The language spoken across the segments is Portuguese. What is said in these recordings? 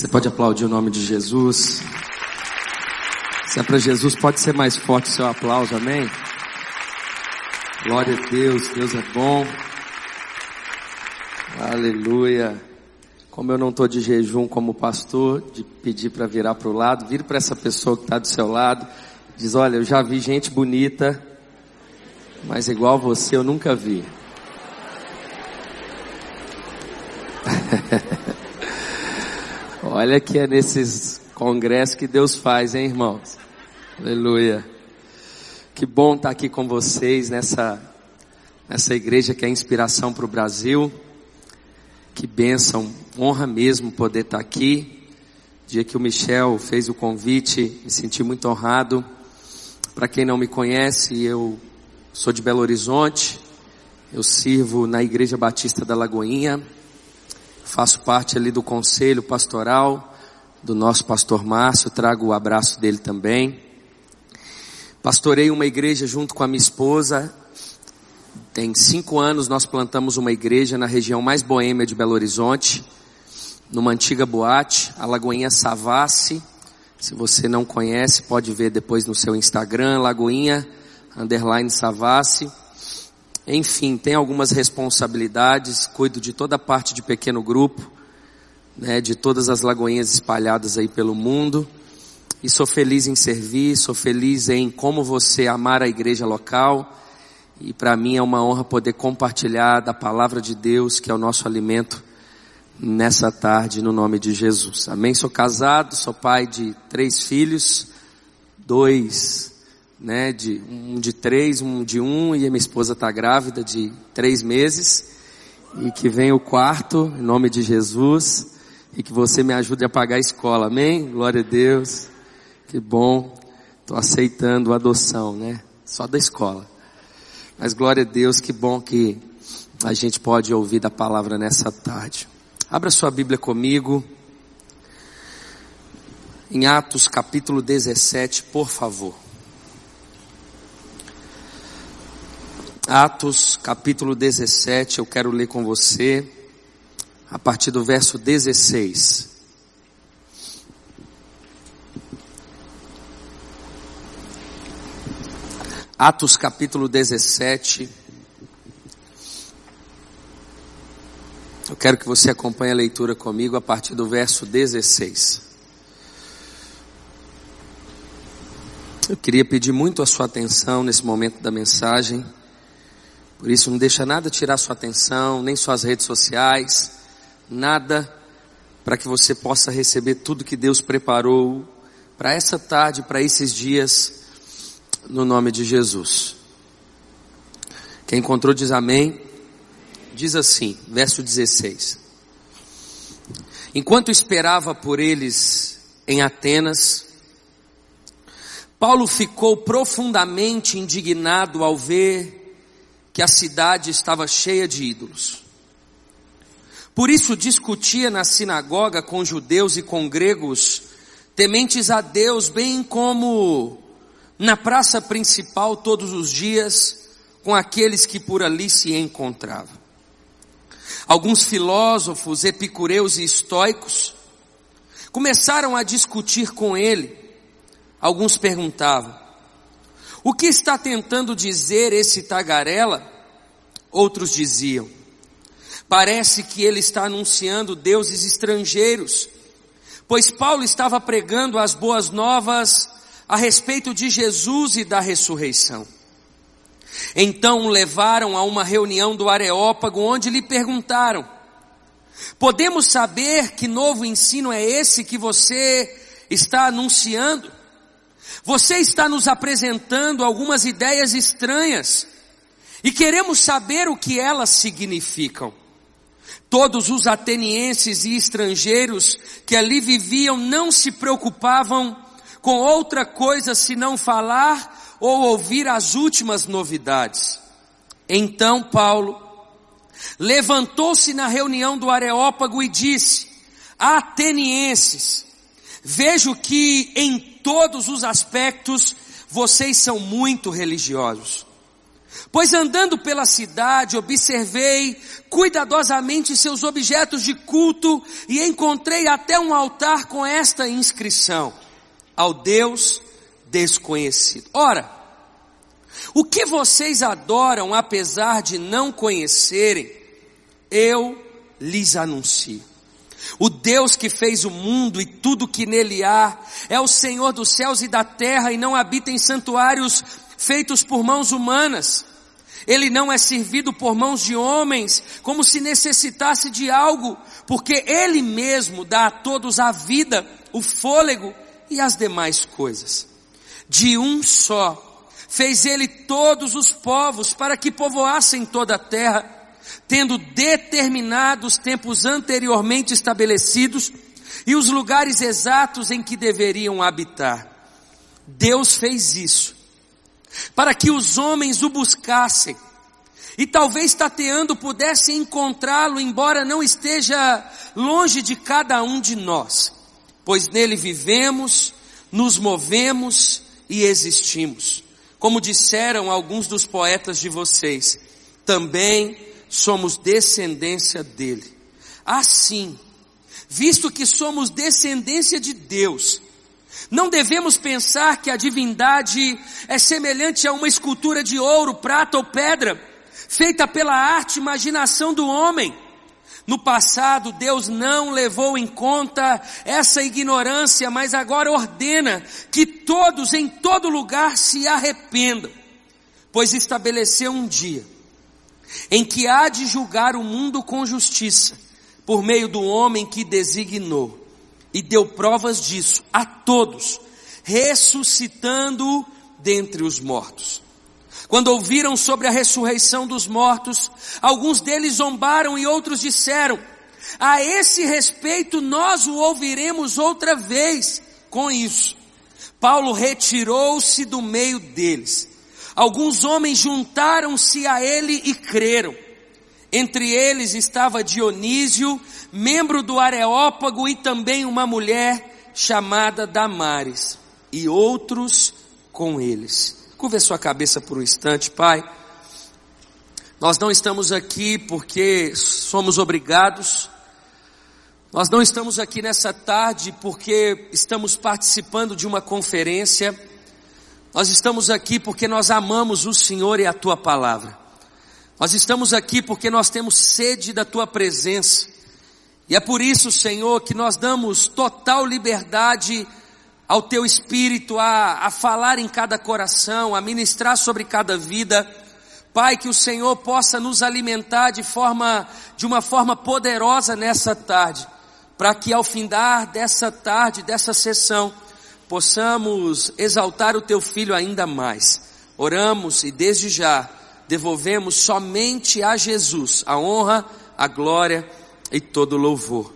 Você pode aplaudir o nome de Jesus. Se é para Jesus, pode ser mais forte o seu aplauso, amém? Glória a Deus, Deus é bom. Aleluia. Como eu não estou de jejum como pastor, de pedir para virar para o lado, vire para essa pessoa que está do seu lado. Diz, olha, eu já vi gente bonita, mas igual você eu nunca vi. Olha que é nesses congressos que Deus faz, hein, irmãos? Aleluia. Que bom estar aqui com vocês nessa, nessa igreja que é inspiração para o Brasil. Que bênção, honra mesmo poder estar aqui. Dia que o Michel fez o convite, me senti muito honrado. Para quem não me conhece, eu sou de Belo Horizonte. Eu sirvo na Igreja Batista da Lagoinha. Faço parte ali do conselho pastoral do nosso pastor Márcio, trago o abraço dele também. Pastorei uma igreja junto com a minha esposa. Tem cinco anos nós plantamos uma igreja na região mais boêmia de Belo Horizonte, numa antiga boate, a Lagoinha Savassi. Se você não conhece, pode ver depois no seu Instagram, Lagoinha, underline Savassi. Enfim, tem algumas responsabilidades, cuido de toda a parte de pequeno grupo, né, de todas as lagoinhas espalhadas aí pelo mundo. E sou feliz em servir, sou feliz em como você amar a igreja local. E para mim é uma honra poder compartilhar da palavra de Deus, que é o nosso alimento, nessa tarde, no nome de Jesus. Amém? Sou casado, sou pai de três filhos, dois né, de um de três, um de um, e a minha esposa está grávida de três meses, e que venha o quarto, em nome de Jesus, e que você me ajude a pagar a escola, amém? Glória a Deus, que bom, estou aceitando a adoção, né, só da escola, mas glória a Deus, que bom que a gente pode ouvir da palavra nessa tarde. Abra sua Bíblia comigo, em Atos capítulo 17, por favor. Atos capítulo 17, eu quero ler com você a partir do verso 16. Atos capítulo 17. Eu quero que você acompanhe a leitura comigo a partir do verso 16. Eu queria pedir muito a sua atenção nesse momento da mensagem. Por isso não deixa nada tirar sua atenção, nem suas redes sociais, nada para que você possa receber tudo que Deus preparou para essa tarde, para esses dias, no nome de Jesus. Quem encontrou diz amém. Diz assim, verso 16. Enquanto esperava por eles em Atenas, Paulo ficou profundamente indignado ao ver que a cidade estava cheia de ídolos. Por isso discutia na sinagoga com judeus e com gregos, tementes a Deus, bem como na praça principal todos os dias, com aqueles que por ali se encontravam. Alguns filósofos, epicureus e estoicos começaram a discutir com ele. Alguns perguntavam: o que está tentando dizer esse tagarela? Outros diziam: Parece que ele está anunciando deuses estrangeiros, pois Paulo estava pregando as boas novas a respeito de Jesus e da ressurreição. Então o levaram a uma reunião do Areópago, onde lhe perguntaram: Podemos saber que novo ensino é esse que você está anunciando? Você está nos apresentando algumas ideias estranhas e queremos saber o que elas significam. Todos os atenienses e estrangeiros que ali viviam não se preocupavam com outra coisa senão falar ou ouvir as últimas novidades. Então Paulo levantou-se na reunião do Areópago e disse: Atenienses, vejo que em todos os aspectos, vocês são muito religiosos. Pois andando pela cidade, observei cuidadosamente seus objetos de culto e encontrei até um altar com esta inscrição: ao Deus desconhecido. Ora, o que vocês adoram apesar de não conhecerem, eu lhes anuncio. O Deus que fez o mundo e tudo que nele há, é o Senhor dos céus e da terra e não habita em santuários feitos por mãos humanas. Ele não é servido por mãos de homens, como se necessitasse de algo, porque Ele mesmo dá a todos a vida, o fôlego e as demais coisas. De um só, fez Ele todos os povos para que povoassem toda a terra, tendo determinado os tempos anteriormente estabelecidos e os lugares exatos em que deveriam habitar. Deus fez isso para que os homens o buscassem e talvez tateando pudessem encontrá-lo, embora não esteja longe de cada um de nós, pois nele vivemos, nos movemos e existimos. Como disseram alguns dos poetas de vocês, também somos descendência dele. Assim, visto que somos descendência de Deus, não devemos pensar que a divindade é semelhante a uma escultura de ouro, prata ou pedra, feita pela arte e imaginação do homem. No passado, Deus não levou em conta essa ignorância, mas agora ordena que todos em todo lugar se arrependam, pois estabeleceu um dia em que há de julgar o mundo com justiça, por meio do homem que designou e deu provas disso a todos, ressuscitando dentre os mortos. Quando ouviram sobre a ressurreição dos mortos, alguns deles zombaram e outros disseram: A esse respeito nós o ouviremos outra vez. Com isso, Paulo retirou-se do meio deles. Alguns homens juntaram-se a ele e creram. Entre eles estava Dionísio, membro do Areópago e também uma mulher chamada Damares, e outros com eles. Curva sua cabeça por um instante, Pai. Nós não estamos aqui porque somos obrigados. Nós não estamos aqui nessa tarde porque estamos participando de uma conferência. Nós estamos aqui porque nós amamos o Senhor e a tua palavra. Nós estamos aqui porque nós temos sede da tua presença. E é por isso, Senhor, que nós damos total liberdade ao teu espírito a, a falar em cada coração, a ministrar sobre cada vida. Pai, que o Senhor possa nos alimentar de forma, de uma forma poderosa nessa tarde, para que ao findar dessa tarde, dessa sessão, possamos exaltar o teu filho ainda mais. Oramos e desde já devolvemos somente a Jesus a honra, a glória e todo louvor.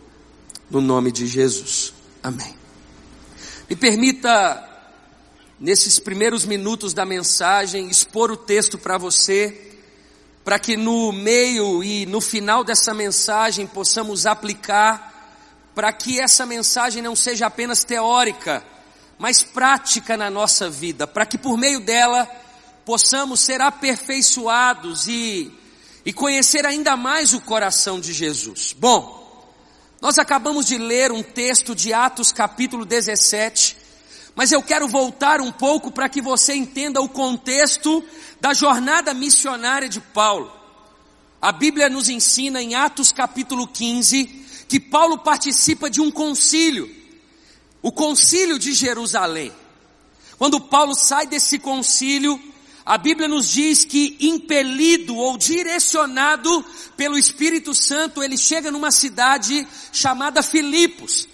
No nome de Jesus. Amém. Me permita, nesses primeiros minutos da mensagem, expor o texto para você, para que no meio e no final dessa mensagem possamos aplicar, para que essa mensagem não seja apenas teórica, mas prática na nossa vida, para que por meio dela possamos ser aperfeiçoados e, e conhecer ainda mais o coração de Jesus. Bom, nós acabamos de ler um texto de Atos capítulo 17, mas eu quero voltar um pouco para que você entenda o contexto da jornada missionária de Paulo. A Bíblia nos ensina em Atos capítulo 15 que Paulo participa de um concílio, o concílio de Jerusalém. Quando Paulo sai desse concílio, a Bíblia nos diz que impelido ou direcionado pelo Espírito Santo, ele chega numa cidade chamada Filipos.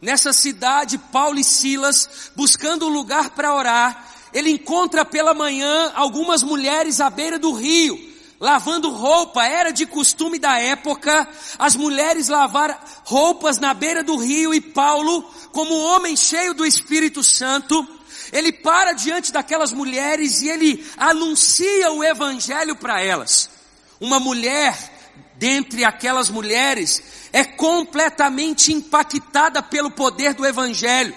Nessa cidade, Paulo e Silas, buscando um lugar para orar, ele encontra pela manhã algumas mulheres à beira do rio, lavando roupa. Era de costume da época as mulheres lavar roupas na beira do rio e Paulo, como homem cheio do Espírito Santo, ele para diante daquelas mulheres e ele anuncia o evangelho para elas. Uma mulher dentre aquelas mulheres é completamente impactada pelo poder do evangelho.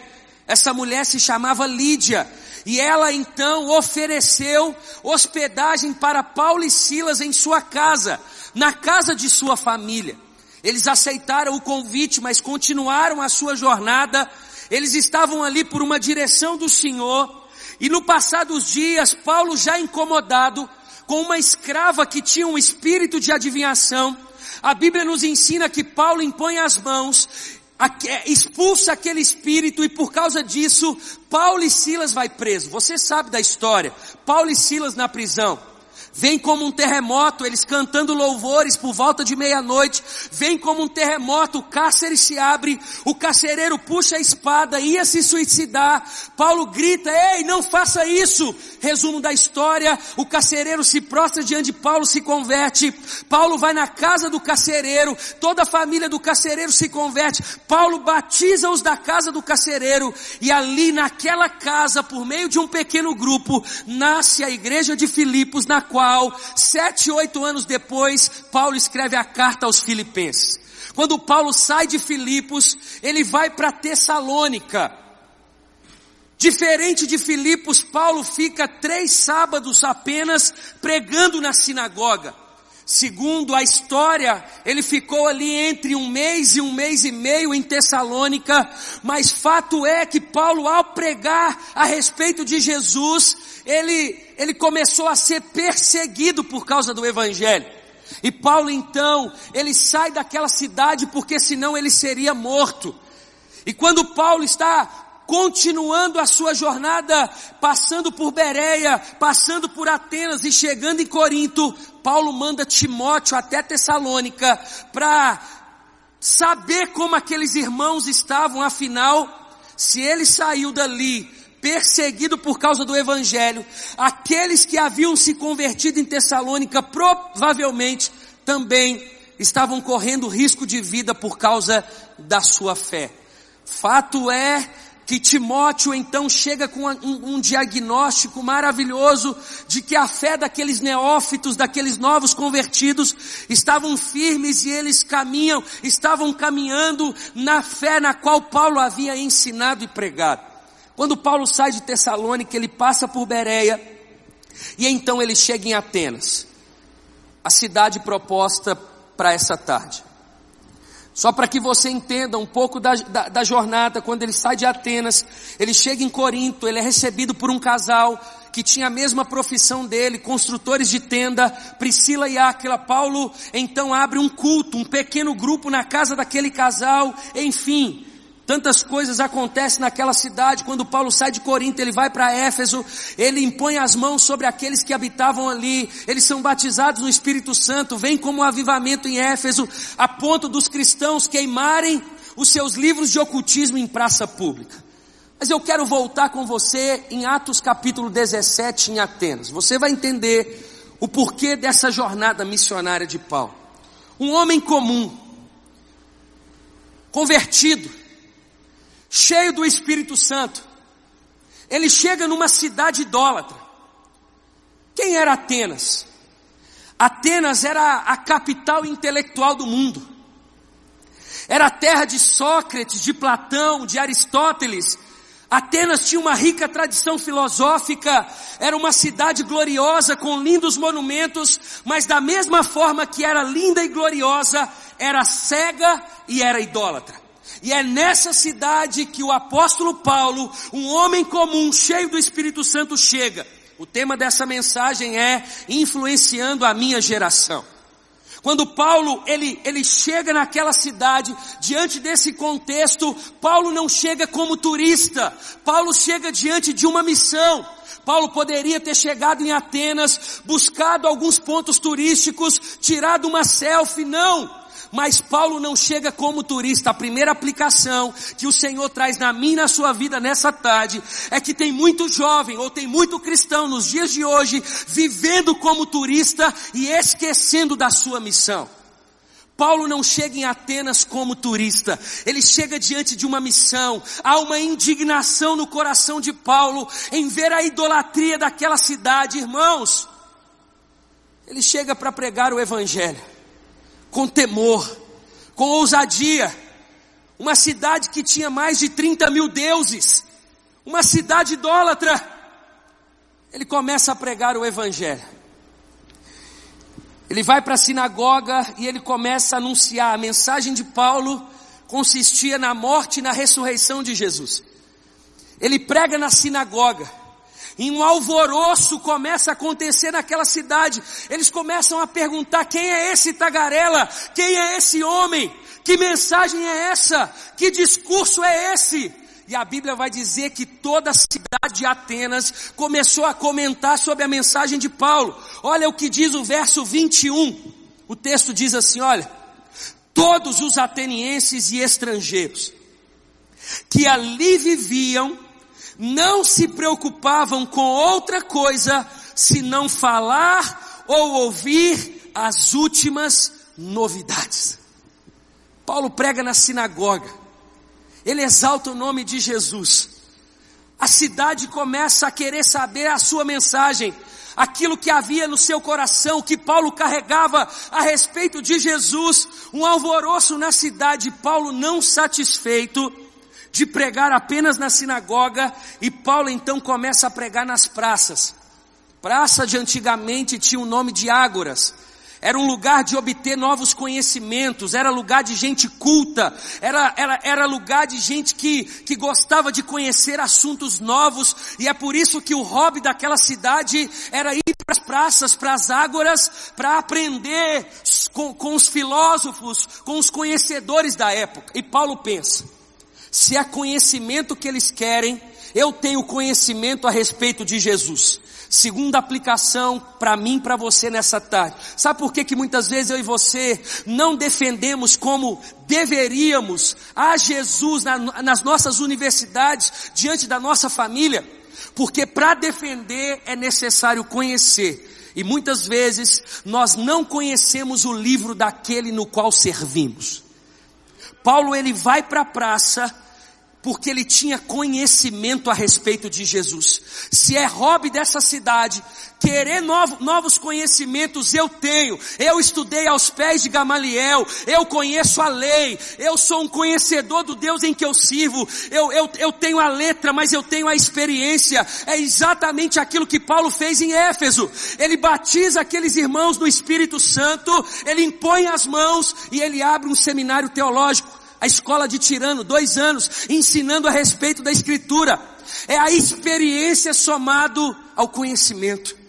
Essa mulher se chamava Lídia E ela então ofereceu hospedagem para Paulo e Silas em sua casa, na casa de sua família. Eles aceitaram o convite, mas continuaram a sua jornada. Eles estavam ali por uma direção do Senhor. E no passar dos dias, Paulo já incomodado com uma escrava que tinha um espírito de adivinhação, a Bíblia nos ensina que Paulo impõe as mãos, expulsa aquele espírito e por causa disso, Paulo e Silas vai preso. Você sabe da história. Paulo e Silas na prisão. Vem como um terremoto, eles cantando louvores por volta de meia-noite. Vem como um terremoto, o cárcere se abre, o carcereiro puxa a espada, ia se suicidar. Paulo grita, ei, não faça isso. Resumo da história, o carcereiro se prostra diante de Paulo, se converte. Paulo vai na casa do carcereiro, toda a família do carcereiro se converte. Paulo batiza os da casa do carcereiro e ali naquela casa, por meio de um pequeno grupo, nasce a igreja de Filipos, na qual qual, sete, oito anos depois, Paulo escreve a carta aos Filipenses. Quando Paulo sai de Filipos, ele vai para Tessalônica. Diferente de Filipos, Paulo fica três sábados apenas pregando na sinagoga. Segundo a história, ele ficou ali entre um mês e um mês e meio em Tessalônica, mas fato é que Paulo, ao pregar a respeito de Jesus, ele, ele começou a ser perseguido por causa do Evangelho. E Paulo então, ele sai daquela cidade porque senão ele seria morto. E quando Paulo está continuando a sua jornada, passando por Bereia, passando por Atenas e chegando em Corinto, Paulo manda Timóteo até Tessalônica para saber como aqueles irmãos estavam, afinal, se ele saiu dali perseguido por causa do evangelho, aqueles que haviam se convertido em Tessalônica provavelmente também estavam correndo risco de vida por causa da sua fé. Fato é que Timóteo então chega com um, um, diagnóstico maravilhoso de que a fé daqueles neófitos, daqueles novos convertidos, estavam firmes e eles caminham, estavam caminhando na fé na qual Paulo havia ensinado e pregado. Quando Paulo sai de Tessalônica, ele passa por Bereia e então ele chega em Atenas, a cidade proposta para essa tarde. Só para que você entenda um pouco da, da, da, jornada, quando ele sai de Atenas, ele chega em Corinto, ele é recebido por um casal que tinha a mesma profissão dele, construtores de tenda, Priscila e Áquila. Paulo então abre um culto, um pequeno grupo na casa daquele casal, enfim. Tantas coisas acontecem naquela cidade. Quando Paulo sai de Corinto, ele vai para Éfeso, ele impõe as mãos sobre aqueles que habitavam ali, eles são batizados no Espírito Santo, vem como um avivamento em Éfeso, a ponto dos cristãos queimarem os seus livros de ocultismo em praça pública. Mas eu quero voltar com você em Atos capítulo 17 em Atenas. Você vai entender o porquê dessa jornada missionária de Paulo. Um homem comum, convertido, cheio do Espírito Santo. Ele chega numa cidade idólatra. Quem era Atenas? Atenas era a capital intelectual do mundo. Era a terra de Sócrates, de Platão, de Aristóteles. Atenas tinha uma rica tradição filosófica, era uma cidade gloriosa com lindos monumentos, mas da mesma forma que era linda e gloriosa, era cega e era idólatra. E é nessa cidade que o apóstolo Paulo, um homem comum, cheio do Espírito Santo, chega. O tema dessa mensagem é influenciando a minha geração. Quando Paulo ele, ele chega naquela cidade, diante desse contexto, Paulo não chega como turista, Paulo chega diante de uma missão. Paulo poderia ter chegado em Atenas, buscado alguns pontos turísticos, tirado uma selfie, não. Mas Paulo não chega como turista. A primeira aplicação que o Senhor traz na minha e na sua vida nessa tarde é que tem muito jovem ou tem muito cristão nos dias de hoje vivendo como turista e esquecendo da sua missão. Paulo não chega em Atenas como turista, ele chega diante de uma missão. Há uma indignação no coração de Paulo em ver a idolatria daquela cidade, irmãos. Ele chega para pregar o Evangelho com temor, com ousadia. Uma cidade que tinha mais de 30 mil deuses, uma cidade idólatra. ele começa a pregar o Evangelho. Ele vai para a sinagoga e ele começa a anunciar. A mensagem de Paulo consistia na morte e na ressurreição de Jesus. Ele prega na sinagoga. E um alvoroço começa a acontecer naquela cidade. Eles começam a perguntar: quem é esse tagarela? Quem é esse homem? Que mensagem é essa? Que discurso é esse? E a Bíblia vai dizer que toda a cidade de Atenas começou a comentar sobre a mensagem de Paulo. Olha o que diz o verso 21. O texto diz assim: olha, todos os atenienses e estrangeiros que ali viviam não se preocupavam com outra coisa senão falar ou ouvir as últimas novidades. Paulo prega na sinagoga, ele exalta o nome de Jesus. A cidade começa a querer saber a sua mensagem, aquilo que havia no seu coração, que Paulo carregava a respeito de Jesus, um alvoroço na cidade. Paulo, não satisfeito, de pregar apenas na sinagoga e Paulo então começa a pregar nas praças. Praça de antigamente tinha o nome de ágoras. Era um lugar de obter novos conhecimentos, era lugar de gente culta, era, era, era lugar de gente que, que gostava de conhecer assuntos novos, e é por isso que o hobby daquela cidade era ir para as praças, para as ágoras, para aprender com, com os filósofos, com os conhecedores da época. E Paulo pensa, se é conhecimento que eles querem, eu tenho conhecimento a respeito de Jesus. Segunda aplicação para mim, para você nessa tarde. Sabe por que que muitas vezes eu e você não defendemos como deveríamos a Jesus na, nas nossas universidades, diante da nossa família? Porque para defender é necessário conhecer. E muitas vezes nós não conhecemos o livro daquele no qual servimos. Paulo ele vai para a praça porque ele tinha conhecimento a respeito de Jesus. Se é hobby dessa cidade, querer novo, novos conhecimentos, eu tenho. Eu estudei aos pés de Gamaliel, eu conheço a lei, eu sou um conhecedor do Deus em que eu sirvo, eu, eu, eu tenho a letra, mas eu tenho a experiência. É exatamente aquilo que Paulo fez em Éfeso. Ele batiza aqueles irmãos no Espírito Santo, ele impõe as mãos e ele abre um seminário teológico a escola de Tirano, dois anos, ensinando a respeito da escritura. É a experiência somado ao conhecimento.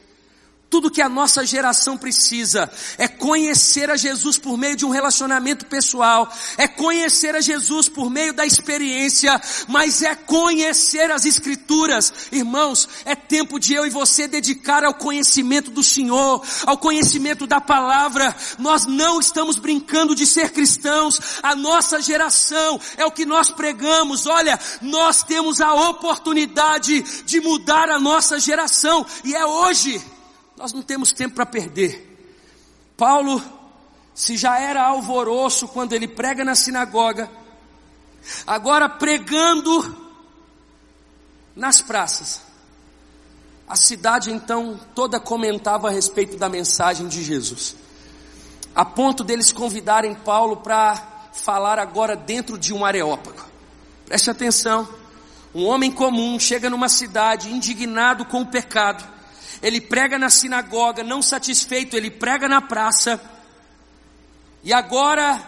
Tudo que a nossa geração precisa é conhecer a Jesus por meio de um relacionamento pessoal, é conhecer a Jesus por meio da experiência, mas é conhecer as Escrituras. Irmãos, é tempo de eu e você dedicar ao conhecimento do Senhor, ao conhecimento da palavra. Nós não estamos brincando de ser cristãos, a nossa geração é o que nós pregamos. Olha, nós temos a oportunidade de mudar a nossa geração e é hoje. Nós não temos tempo para perder. Paulo, se já era alvoroço quando ele prega na sinagoga, agora pregando nas praças. A cidade então toda comentava a respeito da mensagem de Jesus, a ponto deles convidarem Paulo para falar agora dentro de um areópago. Preste atenção, um homem comum chega numa cidade indignado com o pecado, ele prega na sinagoga, não satisfeito, ele prega na praça, e agora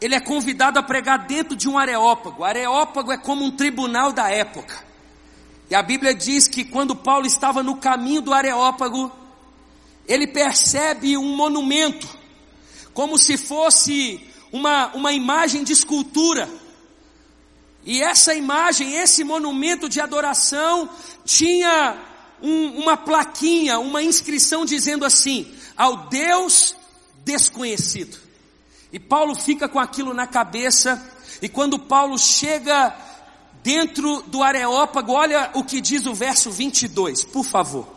ele é convidado a pregar dentro de um areópago. O areópago é como um tribunal da época. E a Bíblia diz que quando Paulo estava no caminho do areópago, ele percebe um monumento, como se fosse uma, uma imagem de escultura. E essa imagem, esse monumento de adoração, tinha um, uma plaquinha, uma inscrição dizendo assim: ao Deus desconhecido. E Paulo fica com aquilo na cabeça, e quando Paulo chega dentro do Areópago, olha o que diz o verso 22, por favor.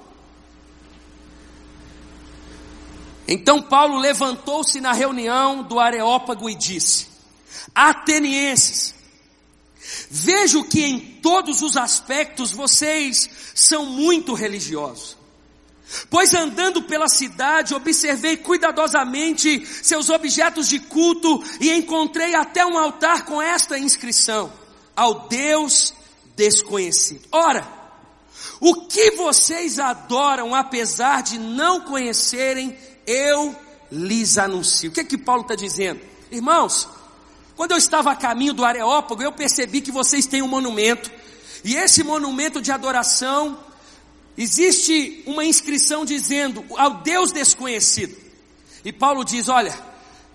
Então Paulo levantou-se na reunião do Areópago e disse: Atenienses, Vejo que em todos os aspectos vocês são muito religiosos. Pois andando pela cidade, observei cuidadosamente seus objetos de culto e encontrei até um altar com esta inscrição: ao Deus desconhecido. Ora, O que vocês adoram apesar de não conhecerem, eu lhes anuncio. O que é que Paulo está dizendo? Irmãos, quando eu estava a caminho do Areópago, eu percebi que vocês têm um monumento, e esse monumento de adoração, existe uma inscrição dizendo ao Deus desconhecido. E Paulo diz: Olha,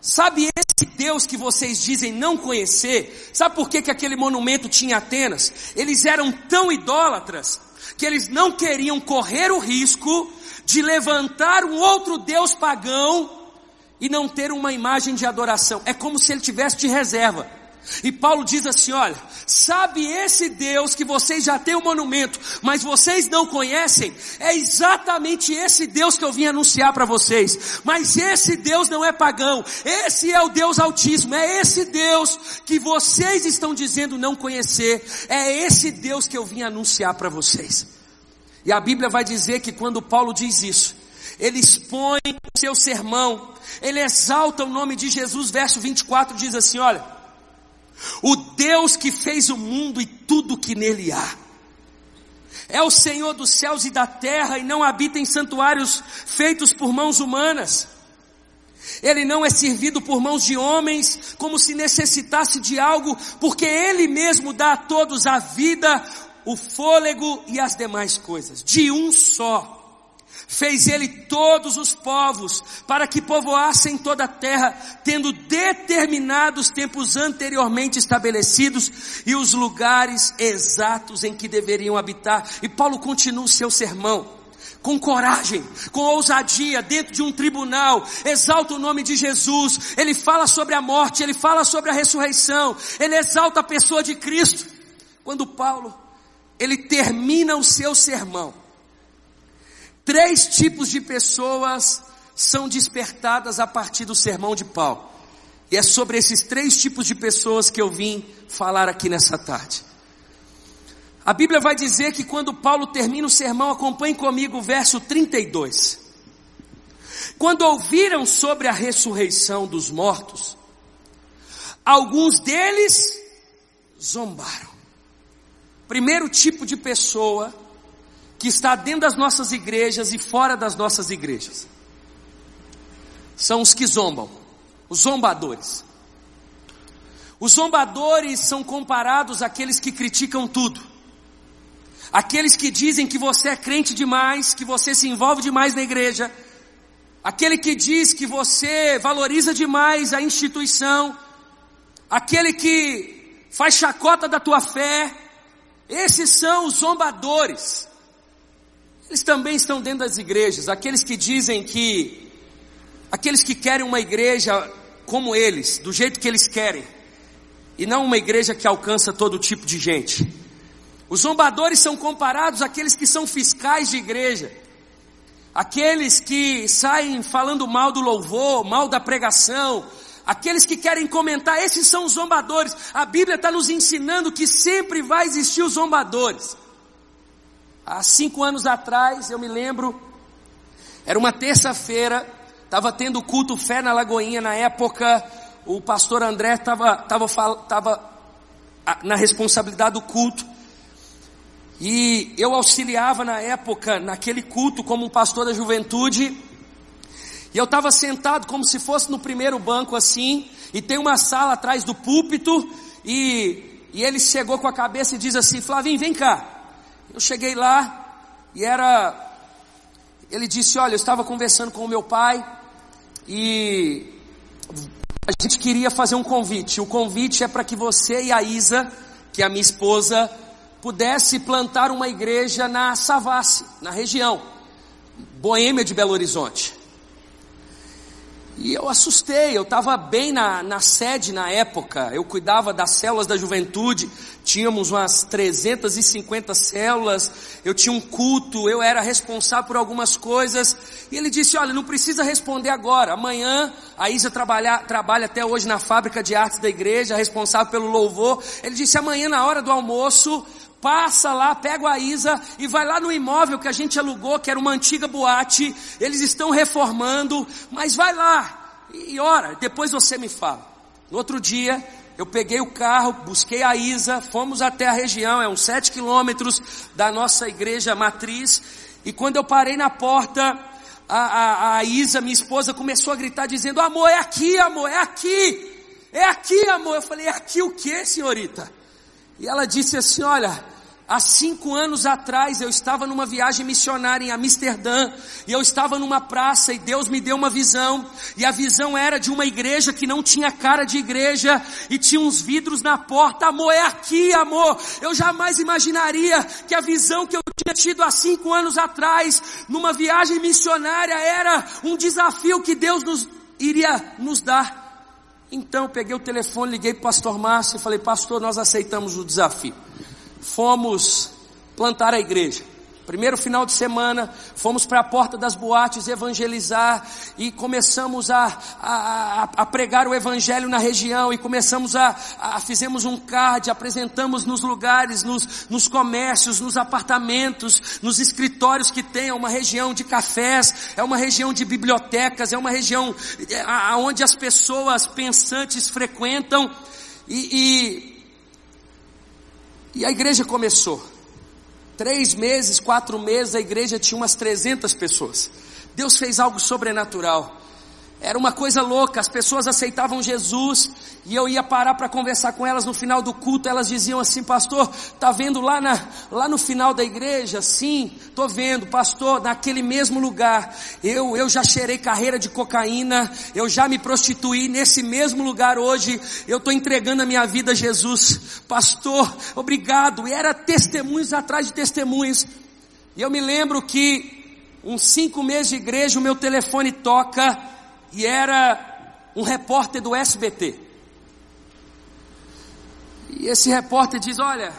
sabe esse Deus que vocês dizem não conhecer? Sabe por que, que aquele monumento tinha Atenas? Eles eram tão idólatras que eles não queriam correr o risco de levantar um outro Deus pagão e não ter uma imagem de adoração. É como se ele tivesse de reserva. E Paulo diz assim: olha, sabe esse Deus que vocês já têm o um monumento, mas vocês não conhecem? É exatamente esse Deus que eu vim anunciar para vocês. Mas esse Deus não é pagão, esse é o Deus Altíssimo, é esse Deus que vocês estão dizendo não conhecer, é esse Deus que eu vim anunciar para vocês. E a Bíblia vai dizer que quando Paulo diz isso, ele expõe o seu sermão, ele exalta o nome de Jesus, verso 24 diz assim: olha, o Deus que fez o mundo e tudo que nele há, é o Senhor dos céus e da terra e não habita em santuários feitos por mãos humanas. Ele não é servido por mãos de homens como se necessitasse de algo, porque Ele mesmo dá a todos a vida, o fôlego e as demais coisas, de um só. Fez ele todos os povos para que povoassem toda a terra, tendo determinados tempos anteriormente estabelecidos e os lugares exatos em que deveriam habitar. E Paulo continua o seu sermão com coragem, com ousadia, dentro de um tribunal, exalta o nome de Jesus, ele fala sobre a morte, ele fala sobre a ressurreição, ele exalta a pessoa de Cristo. Quando Paulo, ele termina o seu sermão, Três tipos de pessoas são despertadas a partir do sermão de Paulo. E é sobre esses três tipos de pessoas que eu vim falar aqui nessa tarde. A Bíblia vai dizer que quando Paulo termina o sermão, acompanhe comigo o verso 32. Quando ouviram sobre a ressurreição dos mortos, alguns deles zombaram. Primeiro tipo de pessoa que está dentro das nossas igrejas e fora das nossas igrejas. São os que zombam, os zombadores. Os zombadores são comparados àqueles que criticam tudo. Aqueles que dizem que você é crente demais, que você se envolve demais na igreja. Aquele que diz que você valoriza demais a instituição. Aquele que faz chacota da tua fé. Esses são os zombadores. Eles também estão dentro das igrejas, aqueles que dizem que, aqueles que querem uma igreja como eles, do jeito que eles querem, e não uma igreja que alcança todo tipo de gente. Os zombadores são comparados àqueles que são fiscais de igreja, aqueles que saem falando mal do louvor, mal da pregação, aqueles que querem comentar, esses são os zombadores. A Bíblia está nos ensinando que sempre vai existir os zombadores. Há cinco anos atrás, eu me lembro, era uma terça-feira, estava tendo culto Fé na Lagoinha, na época o pastor André estava tava, tava na responsabilidade do culto, e eu auxiliava na época, naquele culto, como um pastor da juventude, e eu estava sentado como se fosse no primeiro banco assim, e tem uma sala atrás do púlpito, e, e ele chegou com a cabeça e diz assim, Flavinho, vem cá. Eu cheguei lá e era. Ele disse: Olha, eu estava conversando com o meu pai e a gente queria fazer um convite. O convite é para que você e a Isa, que é a minha esposa, pudesse plantar uma igreja na Savassi, na região, Boêmia de Belo Horizonte. E eu assustei, eu estava bem na, na sede na época, eu cuidava das células da juventude, tínhamos umas 350 células, eu tinha um culto, eu era responsável por algumas coisas, e ele disse, olha, não precisa responder agora, amanhã a Isa trabalha, trabalha até hoje na fábrica de artes da igreja, responsável pelo louvor, ele disse, amanhã na hora do almoço, passa lá, pega a Isa e vai lá no imóvel que a gente alugou, que era uma antiga boate, eles estão reformando, mas vai lá e ora, depois você me fala. No outro dia, eu peguei o carro, busquei a Isa, fomos até a região, é uns sete quilômetros da nossa igreja matriz, e quando eu parei na porta, a, a, a Isa, minha esposa, começou a gritar dizendo, amor, é aqui, amor, é aqui, é aqui, amor. Eu falei, é aqui o que, senhorita? E ela disse assim, olha, Há cinco anos atrás eu estava numa viagem missionária em Amsterdã e eu estava numa praça e Deus me deu uma visão e a visão era de uma igreja que não tinha cara de igreja e tinha uns vidros na porta. Amor, é aqui, amor. Eu jamais imaginaria que a visão que eu tinha tido há cinco anos atrás numa viagem missionária era um desafio que Deus nos iria nos dar. Então peguei o telefone, liguei para o pastor Márcio e falei, pastor, nós aceitamos o desafio fomos plantar a igreja. Primeiro final de semana, fomos para a porta das boates evangelizar e começamos a, a, a, pregar o evangelho na região e começamos a, a, fizemos um card, apresentamos nos lugares, nos, nos comércios, nos apartamentos, nos escritórios que tem, é uma região de cafés, é uma região de bibliotecas, é uma região é, onde as pessoas pensantes frequentam e, e e a igreja começou. Três meses, quatro meses, a igreja tinha umas 300 pessoas. Deus fez algo sobrenatural. Era uma coisa louca, as pessoas aceitavam Jesus e eu ia parar para conversar com elas no final do culto, elas diziam assim, pastor, tá vendo lá na, lá no final da igreja? Sim, tô vendo, pastor, naquele mesmo lugar. Eu, eu já cheirei carreira de cocaína, eu já me prostituí nesse mesmo lugar hoje, eu tô entregando a minha vida a Jesus. Pastor, obrigado. E era testemunhos atrás de testemunhos. E eu me lembro que uns cinco meses de igreja o meu telefone toca e era um repórter do SBT. E esse repórter diz: Olha,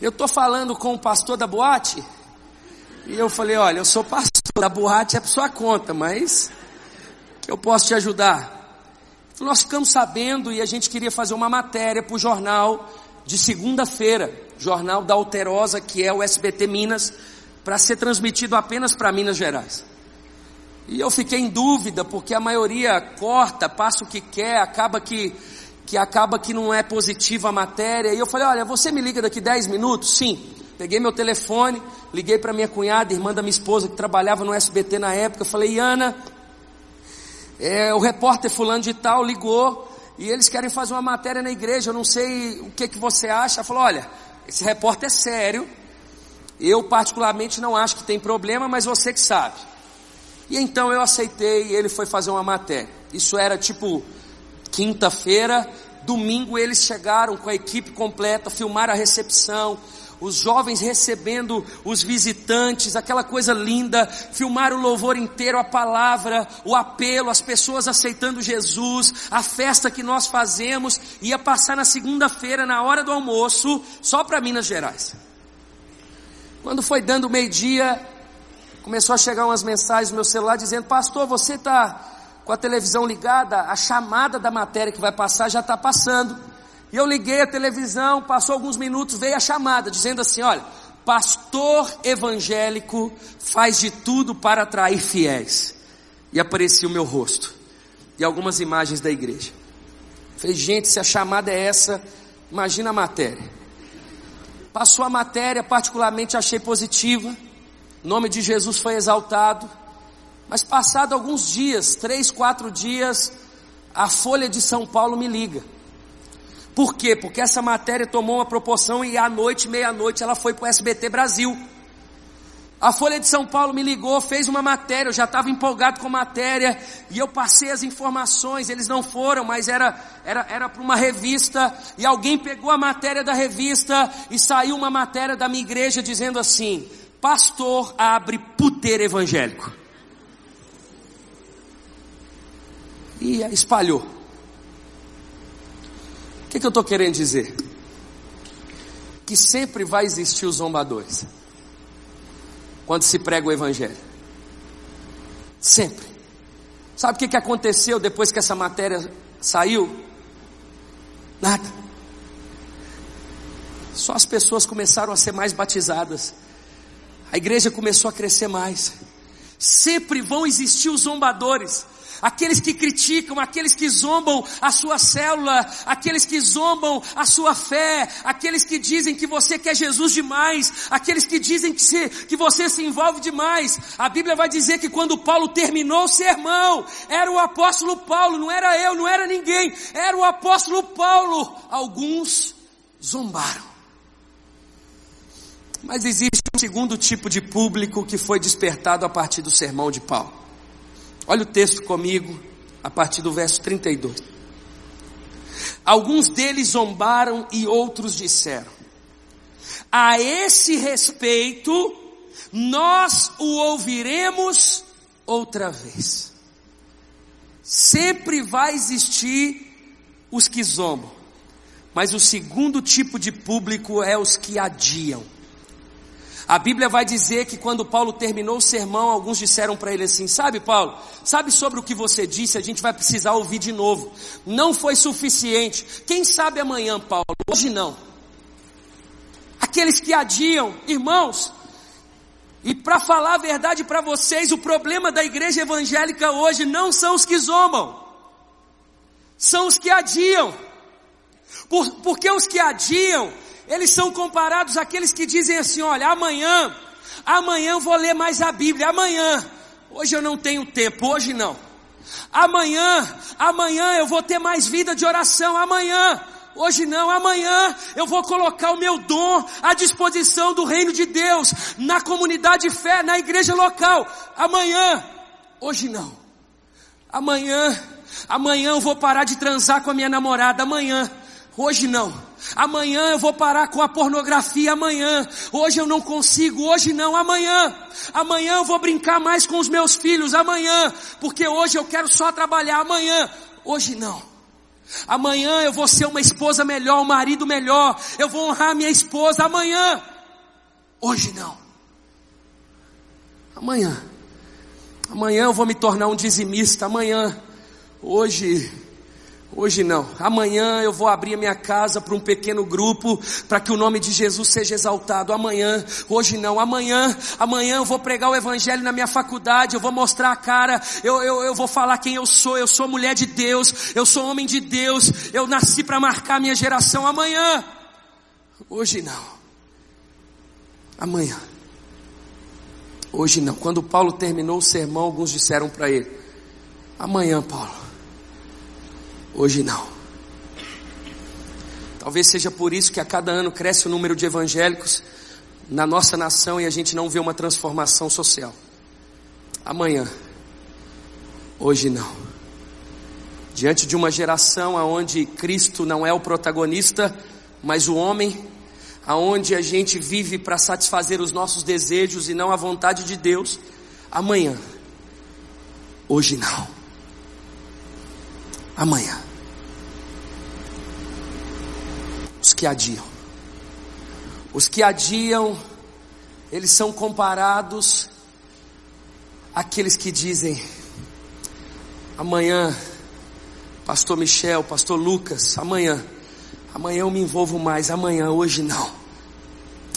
eu estou falando com o pastor da boate. E eu falei: Olha, eu sou pastor da boate, é por sua conta, mas que eu posso te ajudar. Nós ficamos sabendo e a gente queria fazer uma matéria para o jornal de segunda-feira, jornal da Alterosa, que é o SBT Minas, para ser transmitido apenas para Minas Gerais. E eu fiquei em dúvida, porque a maioria corta, passa o que quer, acaba que, que acaba que não é positiva a matéria. E eu falei, olha, você me liga daqui 10 minutos? Sim. Peguei meu telefone, liguei para minha cunhada, irmã da minha esposa, que trabalhava no SBT na época. Falei, Ana, é, o repórter fulano de tal ligou e eles querem fazer uma matéria na igreja. Eu não sei o que, que você acha. Ela falou, olha, esse repórter é sério. Eu particularmente não acho que tem problema, mas você que sabe. E então eu aceitei ele foi fazer uma matéria. Isso era tipo quinta-feira, domingo eles chegaram com a equipe completa, filmaram a recepção, os jovens recebendo os visitantes, aquela coisa linda, filmaram o louvor inteiro, a palavra, o apelo, as pessoas aceitando Jesus, a festa que nós fazemos, ia passar na segunda-feira, na hora do almoço, só para Minas Gerais. Quando foi dando meio-dia, começou a chegar umas mensagens no meu celular dizendo: Pastor, você está com a televisão ligada, a chamada da matéria que vai passar já está passando. E eu liguei a televisão, passou alguns minutos, veio a chamada dizendo assim: Olha, pastor evangélico faz de tudo para atrair fiéis. E aparecia o meu rosto e algumas imagens da igreja. Falei, gente, se a chamada é essa, imagina a matéria. Passou a matéria, particularmente achei positiva. O nome de Jesus foi exaltado. Mas passado alguns dias, três, quatro dias, a Folha de São Paulo me liga. Por quê? Porque essa matéria tomou uma proporção e à noite, meia-noite, ela foi para o SBT Brasil. A Folha de São Paulo me ligou, fez uma matéria, eu já estava empolgado com a matéria, e eu passei as informações, eles não foram, mas era era era para uma revista, e alguém pegou a matéria da revista e saiu uma matéria da minha igreja dizendo assim: pastor abre puteiro evangélico. E espalhou. O que, que eu estou querendo dizer? Que sempre vai existir os zombadores. Quando se prega o evangelho. Sempre. Sabe o que, que aconteceu depois que essa matéria saiu? Nada. Só as pessoas começaram a ser mais batizadas a igreja começou a crescer mais. Sempre vão existir os zombadores. aqueles que criticam, aqueles que zombam a sua célula, aqueles que zombam a sua fé, aqueles que dizem que você quer Jesus demais, aqueles que dizem que, se, que você se envolve demais. A Bíblia vai dizer que quando Paulo terminou o sermão, era o apóstolo Paulo, não era eu, não era ninguém, era o apóstolo Paulo. Alguns zombaram. Mas existe segundo tipo de público que foi despertado a partir do sermão de Paulo. Olha o texto comigo, a partir do verso 32. Alguns deles zombaram e outros disseram: A esse respeito, nós o ouviremos outra vez. Sempre vai existir os que zombam, mas o segundo tipo de público é os que adiam. A Bíblia vai dizer que quando Paulo terminou o sermão, alguns disseram para ele assim: Sabe, Paulo, sabe sobre o que você disse? A gente vai precisar ouvir de novo. Não foi suficiente. Quem sabe amanhã, Paulo? Hoje não. Aqueles que adiam, irmãos, e para falar a verdade para vocês, o problema da igreja evangélica hoje não são os que zombam, são os que adiam. Por, porque os que adiam eles são comparados àqueles que dizem assim: olha, amanhã, amanhã eu vou ler mais a Bíblia, amanhã, hoje eu não tenho tempo, hoje não. Amanhã, amanhã eu vou ter mais vida de oração, amanhã, hoje não, amanhã eu vou colocar o meu dom à disposição do reino de Deus, na comunidade de fé, na igreja local, amanhã, hoje não. Amanhã, amanhã eu vou parar de transar com a minha namorada, amanhã, hoje não. Amanhã eu vou parar com a pornografia, amanhã. Hoje eu não consigo, hoje não, amanhã. Amanhã eu vou brincar mais com os meus filhos, amanhã. Porque hoje eu quero só trabalhar, amanhã. Hoje não. Amanhã eu vou ser uma esposa melhor, um marido melhor. Eu vou honrar minha esposa, amanhã. Hoje não. Amanhã. Amanhã eu vou me tornar um dizimista, amanhã. Hoje Hoje não. Amanhã eu vou abrir a minha casa para um pequeno grupo, para que o nome de Jesus seja exaltado. Amanhã, hoje não. Amanhã, amanhã eu vou pregar o evangelho na minha faculdade, eu vou mostrar a cara, eu, eu, eu vou falar quem eu sou. Eu sou mulher de Deus, eu sou homem de Deus, eu nasci para marcar a minha geração. Amanhã, hoje não. Amanhã. Hoje não. Quando Paulo terminou o sermão, alguns disseram para ele: Amanhã, Paulo Hoje não. Talvez seja por isso que a cada ano cresce o número de evangélicos na nossa nação e a gente não vê uma transformação social. Amanhã. Hoje não. Diante de uma geração onde Cristo não é o protagonista, mas o homem, aonde a gente vive para satisfazer os nossos desejos e não a vontade de Deus, amanhã. Hoje não. Amanhã. os que adiam. Os que adiam, eles são comparados àqueles que dizem: amanhã, Pastor Michel, Pastor Lucas, amanhã, amanhã eu me envolvo mais, amanhã, hoje não.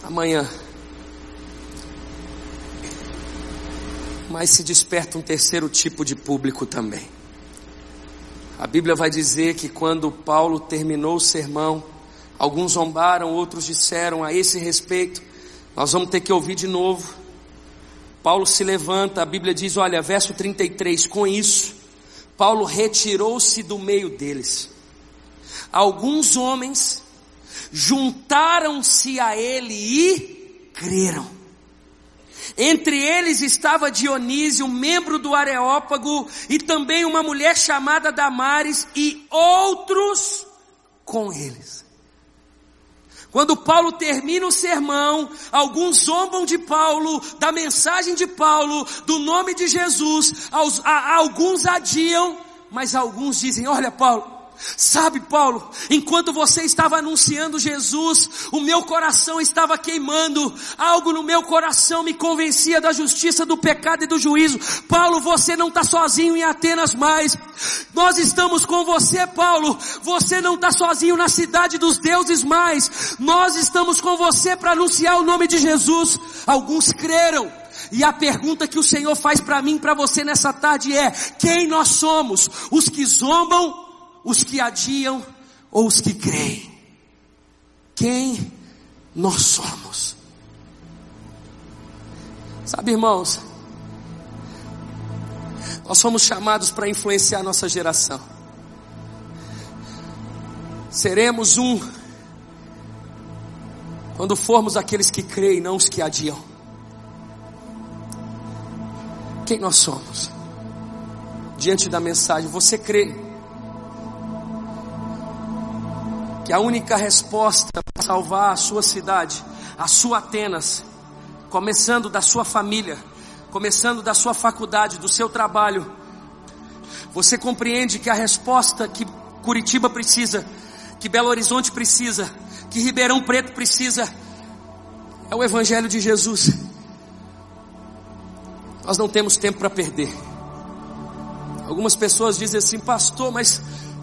Amanhã. Mas se desperta um terceiro tipo de público também. A Bíblia vai dizer que quando Paulo terminou o sermão, Alguns zombaram, outros disseram a esse respeito. Nós vamos ter que ouvir de novo. Paulo se levanta, a Bíblia diz, olha, verso 33, com isso, Paulo retirou-se do meio deles. Alguns homens juntaram-se a ele e creram. Entre eles estava Dionísio, membro do Areópago, e também uma mulher chamada Damares, e outros com eles. Quando Paulo termina o sermão, alguns zombam de Paulo, da mensagem de Paulo, do nome de Jesus, aos, a, alguns adiam, mas alguns dizem: Olha, Paulo, Sabe, Paulo, enquanto você estava anunciando Jesus, o meu coração estava queimando, algo no meu coração me convencia da justiça, do pecado e do juízo. Paulo, você não está sozinho em Atenas mais. Nós estamos com você, Paulo. Você não está sozinho na cidade dos deuses mais. Nós estamos com você para anunciar o nome de Jesus. Alguns creram, E a pergunta que o Senhor faz para mim, para você nessa tarde é: quem nós somos? Os que zombam, os que adiam ou os que creem? Quem nós somos? Sabe, irmãos, nós somos chamados para influenciar nossa geração. Seremos um quando formos aqueles que creem, não os que adiam. Quem nós somos? Diante da mensagem, você crê que a única resposta para salvar a sua cidade, a sua Atenas, começando da sua família, começando da sua faculdade, do seu trabalho, você compreende que a resposta que Curitiba precisa, que Belo Horizonte precisa, que Ribeirão Preto precisa, é o Evangelho de Jesus. Nós não temos tempo para perder. Algumas pessoas dizem assim, pastor, mas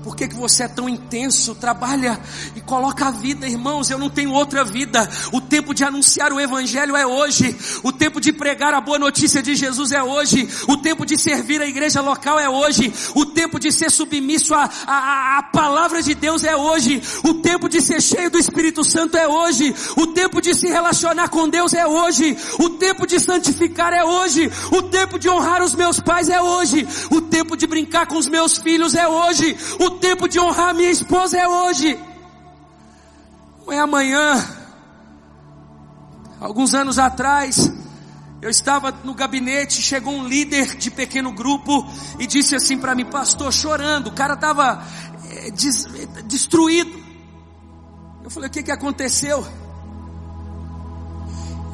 por que, que você é tão intenso? Trabalha e coloca a vida, irmãos. Eu não tenho outra vida. O tempo de anunciar o Evangelho é hoje. O tempo de pregar a boa notícia de Jesus é hoje. O tempo de servir a igreja local é hoje. O tempo de ser submisso à, à palavra de Deus é hoje. O tempo de ser cheio do Espírito Santo é hoje. O tempo de se relacionar com Deus é hoje. O tempo de santificar é hoje. O tempo de honrar os meus pais é hoje. O tempo de brincar com os meus filhos é hoje. O tempo de honrar minha esposa é hoje. Não é amanhã. Alguns anos atrás, eu estava no gabinete, chegou um líder de pequeno grupo e disse assim para mim, pastor, chorando, o cara estava é, des, destruído. Eu falei, o que que aconteceu?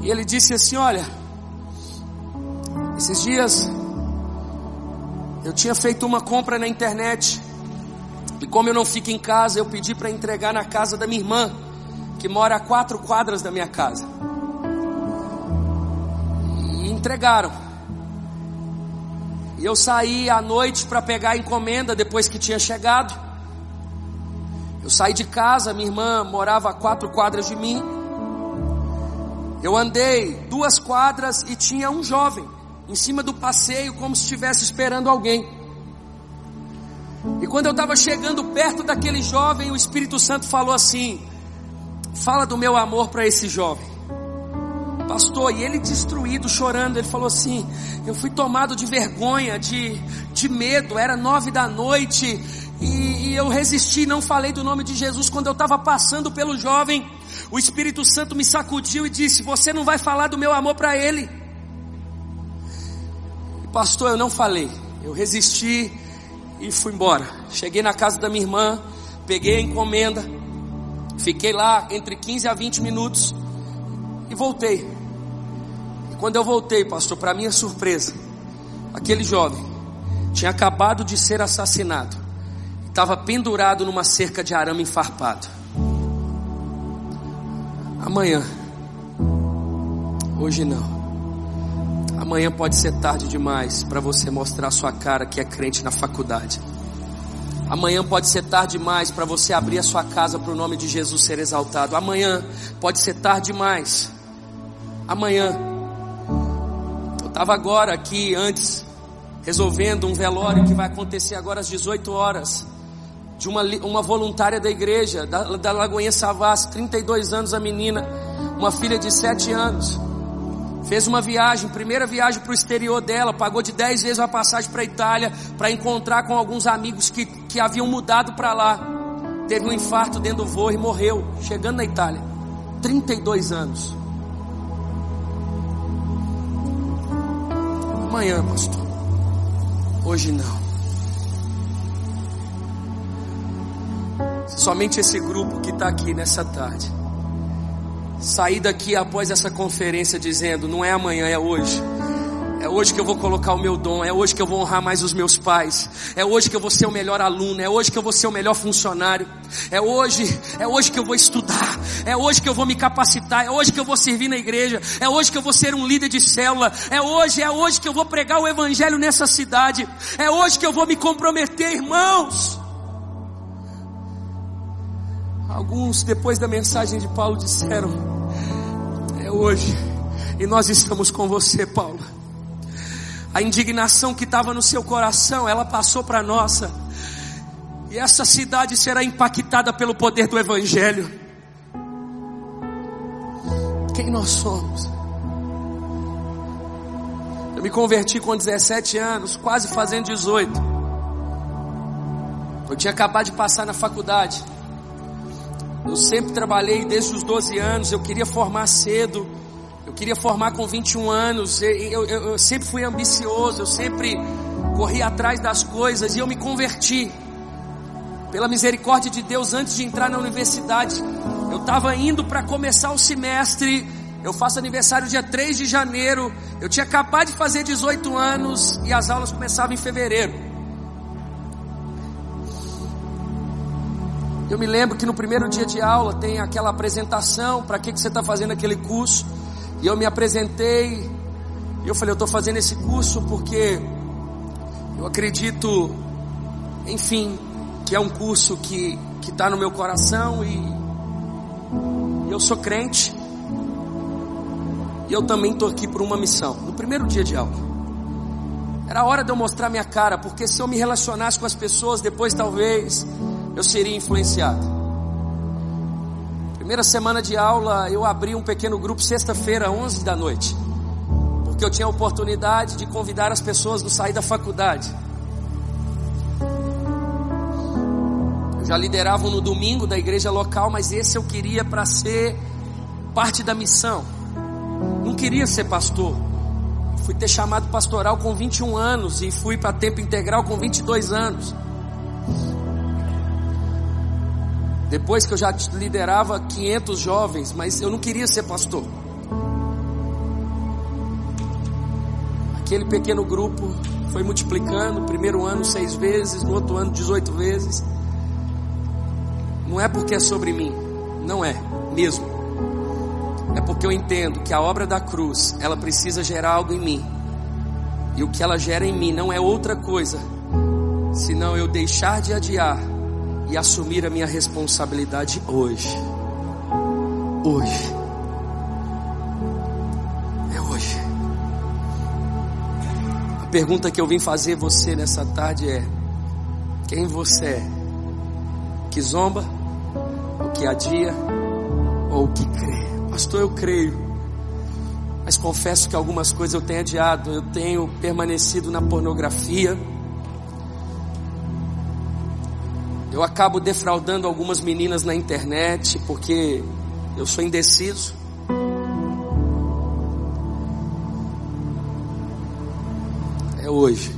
E ele disse assim, olha, esses dias eu tinha feito uma compra na internet e como eu não fico em casa, eu pedi para entregar na casa da minha irmã, que mora a quatro quadras da minha casa. E entregaram. E eu saí à noite para pegar a encomenda depois que tinha chegado. Eu saí de casa, minha irmã morava a quatro quadras de mim. Eu andei duas quadras e tinha um jovem em cima do passeio, como se estivesse esperando alguém. E quando eu estava chegando perto daquele jovem, o Espírito Santo falou assim: Fala do meu amor para esse jovem. Pastor, e ele destruído, chorando, ele falou assim: Eu fui tomado de vergonha, de, de medo, era nove da noite, e, e eu resisti, não falei do nome de Jesus. Quando eu estava passando pelo jovem, o Espírito Santo me sacudiu e disse: Você não vai falar do meu amor para ele. Pastor, eu não falei, eu resisti e fui embora. Cheguei na casa da minha irmã, peguei a encomenda, fiquei lá entre 15 a 20 minutos e voltei. E quando eu voltei, pastor, para minha surpresa, aquele jovem tinha acabado de ser assassinado, estava pendurado numa cerca de arame enfarpado. Amanhã, hoje não. Amanhã pode ser tarde demais para você mostrar sua cara que é crente na faculdade. Amanhã pode ser tarde demais para você abrir a sua casa para o nome de Jesus ser exaltado. Amanhã pode ser tarde demais. Amanhã. Eu estava agora aqui antes resolvendo um velório que vai acontecer agora às 18 horas de uma, uma voluntária da igreja da, da Lagoinha Savas, 32 anos a menina, uma filha de 7 anos. Fez uma viagem, primeira viagem para o exterior dela, pagou de 10 vezes a passagem para a Itália para encontrar com alguns amigos que, que haviam mudado para lá. Teve um infarto dentro do voo e morreu, chegando na Itália. 32 anos. Amanhã, pastor. Hoje não. Somente esse grupo que está aqui nessa tarde sair daqui após essa conferência dizendo: não é amanhã, é hoje. É hoje que eu vou colocar o meu dom, é hoje que eu vou honrar mais os meus pais, é hoje que eu vou ser o melhor aluno, é hoje que eu vou ser o melhor funcionário, é hoje, é hoje que eu vou estudar, é hoje que eu vou me capacitar, é hoje que eu vou servir na igreja, é hoje que eu vou ser um líder de célula, é hoje, é hoje que eu vou pregar o evangelho nessa cidade, é hoje que eu vou me comprometer, irmãos. Alguns, depois da mensagem de Paulo, disseram: É hoje, E nós estamos com você, Paulo. A indignação que estava no seu coração, ela passou para nossa. E essa cidade será impactada pelo poder do Evangelho. Quem nós somos? Eu me converti com 17 anos, quase fazendo 18. Eu tinha acabado de passar na faculdade. Eu sempre trabalhei desde os 12 anos, eu queria formar cedo, eu queria formar com 21 anos, eu, eu, eu sempre fui ambicioso, eu sempre corri atrás das coisas e eu me converti. Pela misericórdia de Deus, antes de entrar na universidade, eu estava indo para começar o semestre, eu faço aniversário dia 3 de janeiro, eu tinha acabado de fazer 18 anos e as aulas começavam em fevereiro. Eu me lembro que no primeiro dia de aula tem aquela apresentação, para que, que você está fazendo aquele curso? E eu me apresentei, e eu falei, eu estou fazendo esse curso porque eu acredito, enfim, que é um curso que está no meu coração e eu sou crente. E eu também estou aqui por uma missão. No primeiro dia de aula. Era hora de eu mostrar minha cara, porque se eu me relacionasse com as pessoas, depois talvez eu seria influenciado. Primeira semana de aula, eu abri um pequeno grupo sexta-feira, 11 da noite, porque eu tinha a oportunidade de convidar as pessoas do sair da faculdade. Eu já lideravam no domingo da igreja local, mas esse eu queria para ser parte da missão. Não queria ser pastor. Fui ter chamado pastoral com 21 anos e fui para tempo integral com 22 anos. Depois que eu já liderava 500 jovens, mas eu não queria ser pastor. Aquele pequeno grupo foi multiplicando, primeiro ano seis vezes, no outro ano 18 vezes. Não é porque é sobre mim, não é mesmo. É porque eu entendo que a obra da cruz, ela precisa gerar algo em mim. E o que ela gera em mim não é outra coisa, senão eu deixar de adiar e assumir a minha responsabilidade hoje. Hoje. É hoje. A pergunta que eu vim fazer você nessa tarde é: quem você é? Que zomba? O que adia? Ou o que crê? Pastor, eu creio. Mas confesso que algumas coisas eu tenho adiado. Eu tenho permanecido na pornografia Eu acabo defraudando algumas meninas na internet porque eu sou indeciso. É hoje.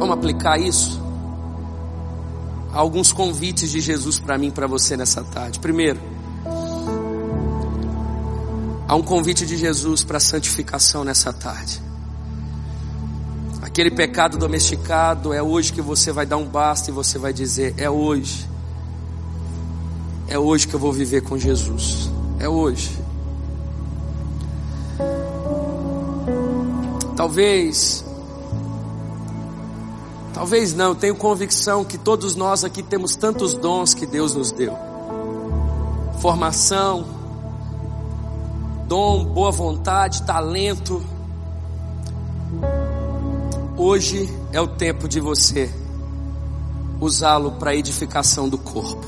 Vamos aplicar isso? Há alguns convites de Jesus para mim, para você nessa tarde. Primeiro, há um convite de Jesus para santificação nessa tarde. Aquele pecado domesticado, é hoje que você vai dar um basta e você vai dizer: é hoje. É hoje que eu vou viver com Jesus. É hoje. Talvez, talvez não, tenho convicção que todos nós aqui temos tantos dons que Deus nos deu: formação, dom, boa vontade, talento Hoje é o tempo de você usá-lo para edificação do corpo.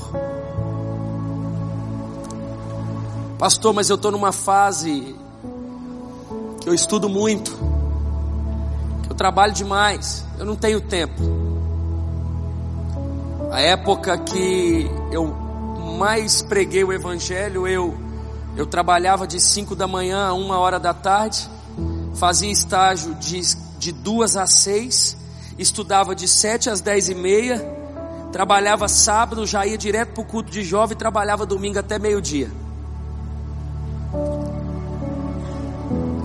Pastor, mas eu estou numa fase que eu estudo muito, que eu trabalho demais, eu não tenho tempo. A época que eu mais preguei o Evangelho, eu, eu trabalhava de 5 da manhã a uma hora da tarde, fazia estágio de de duas às seis, estudava de sete às dez e meia, trabalhava sábado, já ia direto para o culto de jovem, trabalhava domingo até meio-dia.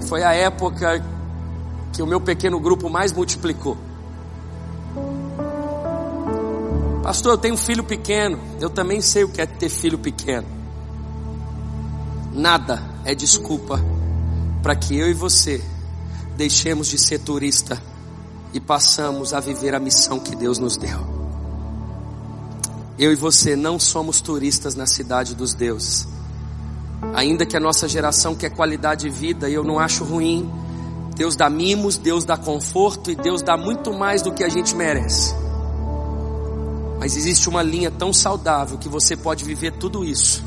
Foi a época que o meu pequeno grupo mais multiplicou. Pastor, eu tenho um filho pequeno, eu também sei o que é ter filho pequeno. Nada é desculpa para que eu e você deixemos de ser turista e passamos a viver a missão que Deus nos deu. Eu e você não somos turistas na cidade dos deuses. Ainda que a nossa geração quer qualidade de vida, eu não acho ruim. Deus dá mimos, Deus dá conforto e Deus dá muito mais do que a gente merece. Mas existe uma linha tão saudável que você pode viver tudo isso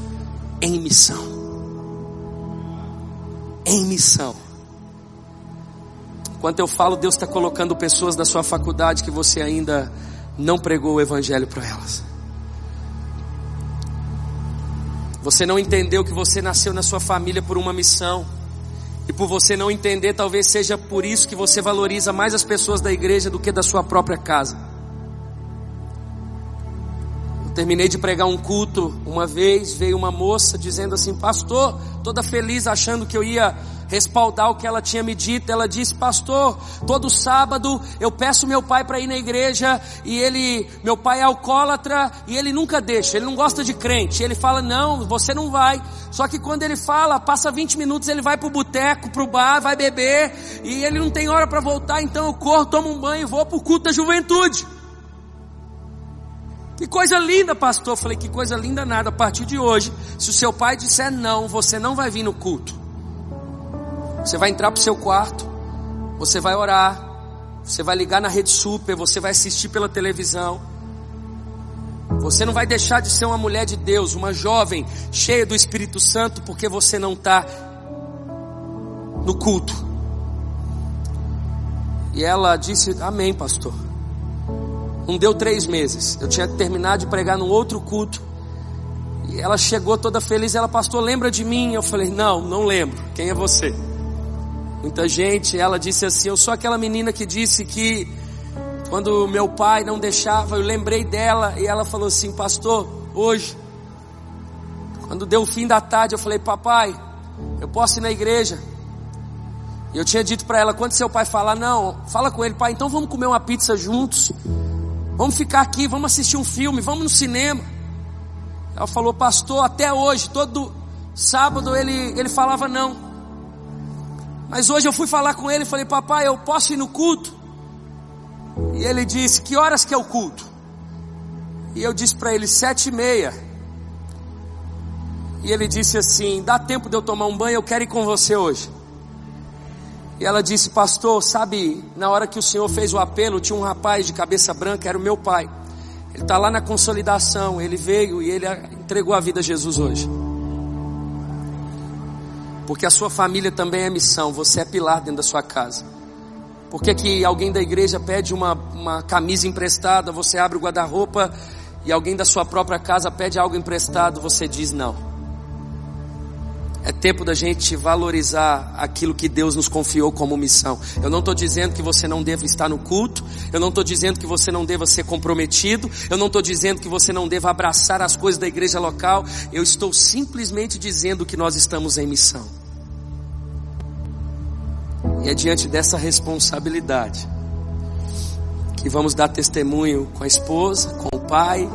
em missão. Em missão. Enquanto eu falo, Deus está colocando pessoas da sua faculdade que você ainda não pregou o Evangelho para elas. Você não entendeu que você nasceu na sua família por uma missão. E por você não entender, talvez seja por isso que você valoriza mais as pessoas da igreja do que da sua própria casa. Eu terminei de pregar um culto uma vez, veio uma moça dizendo assim: Pastor, toda feliz achando que eu ia respaldar o que ela tinha me dito. Ela disse, pastor, todo sábado eu peço meu pai para ir na igreja e ele, meu pai é alcoólatra e ele nunca deixa, ele não gosta de crente. Ele fala, não, você não vai. Só que quando ele fala, passa 20 minutos, ele vai pro boteco, pro bar, vai beber e ele não tem hora para voltar, então eu corro, tomo um banho e vou pro culto da juventude. Que coisa linda, pastor. Eu falei, que coisa linda nada. A partir de hoje, se o seu pai disser não, você não vai vir no culto. Você vai entrar para o seu quarto, você vai orar, você vai ligar na rede super, você vai assistir pela televisão. Você não vai deixar de ser uma mulher de Deus, uma jovem cheia do Espírito Santo, porque você não está no culto. E ela disse: Amém, pastor. Não deu três meses. Eu tinha terminado de pregar num outro culto. E ela chegou toda feliz. Ela, pastor, lembra de mim? Eu falei: Não, não lembro. Quem é você? Muita gente, ela disse assim: Eu sou aquela menina que disse que quando meu pai não deixava, eu lembrei dela e ela falou assim: Pastor, hoje, quando deu o fim da tarde, eu falei: Papai, eu posso ir na igreja? E eu tinha dito para ela: Quando seu pai falar, não, fala com ele, pai, então vamos comer uma pizza juntos, vamos ficar aqui, vamos assistir um filme, vamos no cinema. Ela falou: Pastor, até hoje, todo sábado ele, ele falava não. Mas hoje eu fui falar com ele e falei, papai, eu posso ir no culto? E ele disse, que horas que é o culto? E eu disse para ele, sete e meia. E ele disse assim, dá tempo de eu tomar um banho, eu quero ir com você hoje. E ela disse, pastor, sabe, na hora que o senhor fez o apelo, tinha um rapaz de cabeça branca, era o meu pai. Ele está lá na consolidação, ele veio e ele entregou a vida a Jesus hoje. Porque a sua família também é missão, você é pilar dentro da sua casa. Por que, que alguém da igreja pede uma, uma camisa emprestada, você abre o guarda-roupa e alguém da sua própria casa pede algo emprestado, você diz não. É tempo da gente valorizar aquilo que Deus nos confiou como missão. Eu não estou dizendo que você não deva estar no culto, eu não estou dizendo que você não deva ser comprometido, eu não estou dizendo que você não deva abraçar as coisas da igreja local, eu estou simplesmente dizendo que nós estamos em missão. É diante dessa responsabilidade que vamos dar testemunho com a esposa, com o pai,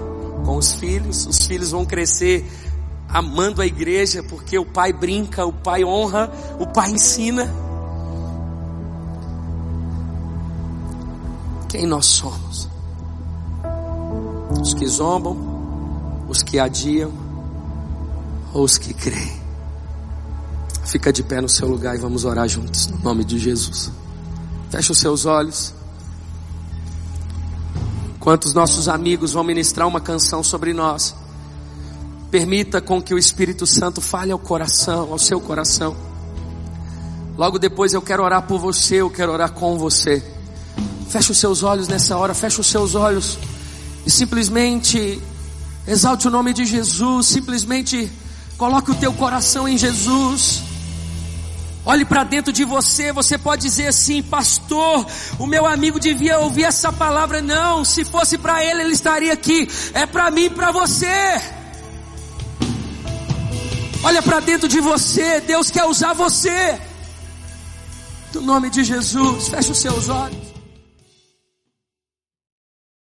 com os filhos. Os filhos vão crescer amando a igreja, porque o pai brinca, o pai honra, o pai ensina. Quem nós somos? Os que zombam, os que adiam, ou os que creem? Fica de pé no seu lugar e vamos orar juntos, no nome de Jesus. Feche os seus olhos. Enquanto os nossos amigos vão ministrar uma canção sobre nós, permita com que o Espírito Santo fale ao coração, ao seu coração. Logo depois eu quero orar por você, eu quero orar com você. Feche os seus olhos nessa hora, feche os seus olhos e simplesmente exalte o nome de Jesus, simplesmente coloque o teu coração em Jesus. Olhe para dentro de você, você pode dizer assim, pastor, o meu amigo devia ouvir essa palavra. Não, se fosse para ele, ele estaria aqui. É para mim, para você. Olha para dentro de você, Deus quer usar você. No nome de Jesus, feche os seus olhos.